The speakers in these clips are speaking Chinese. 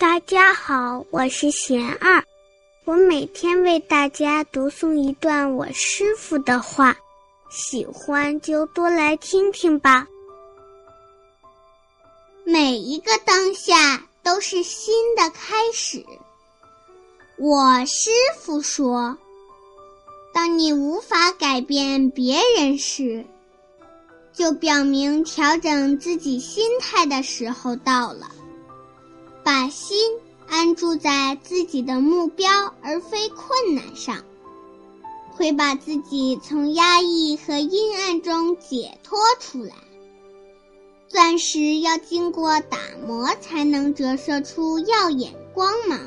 大家好，我是贤二，我每天为大家读诵一段我师傅的话，喜欢就多来听听吧。每一个当下都是新的开始。我师傅说：“当你无法改变别人时，就表明调整自己心态的时候到了。把心安住在自己的目标而非困难上，会把自己从压抑和阴暗中解脱出来。钻石要经过打磨才能折射出耀眼光芒，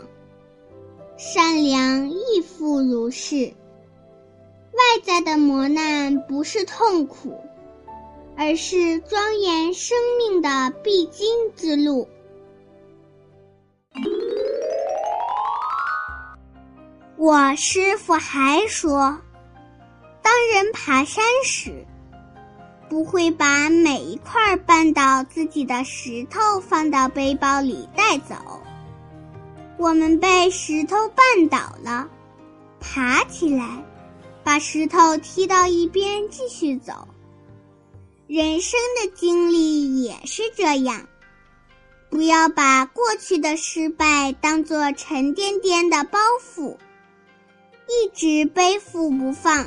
善良亦复如是。外在的磨难不是痛苦。”而是庄严生命的必经之路。我师傅还说，当人爬山时，不会把每一块绊倒自己的石头放到背包里带走。我们被石头绊倒了，爬起来，把石头踢到一边，继续走。人生的经历也是这样，不要把过去的失败当作沉甸甸的包袱，一直背负不放。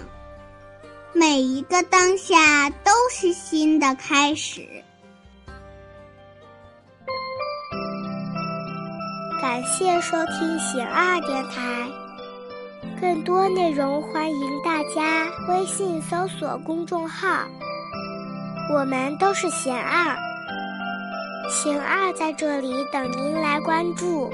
每一个当下都是新的开始。感谢收听喜二电台，更多内容欢迎大家微信搜索公众号。我们都是贤二，贤二在这里等您来关注。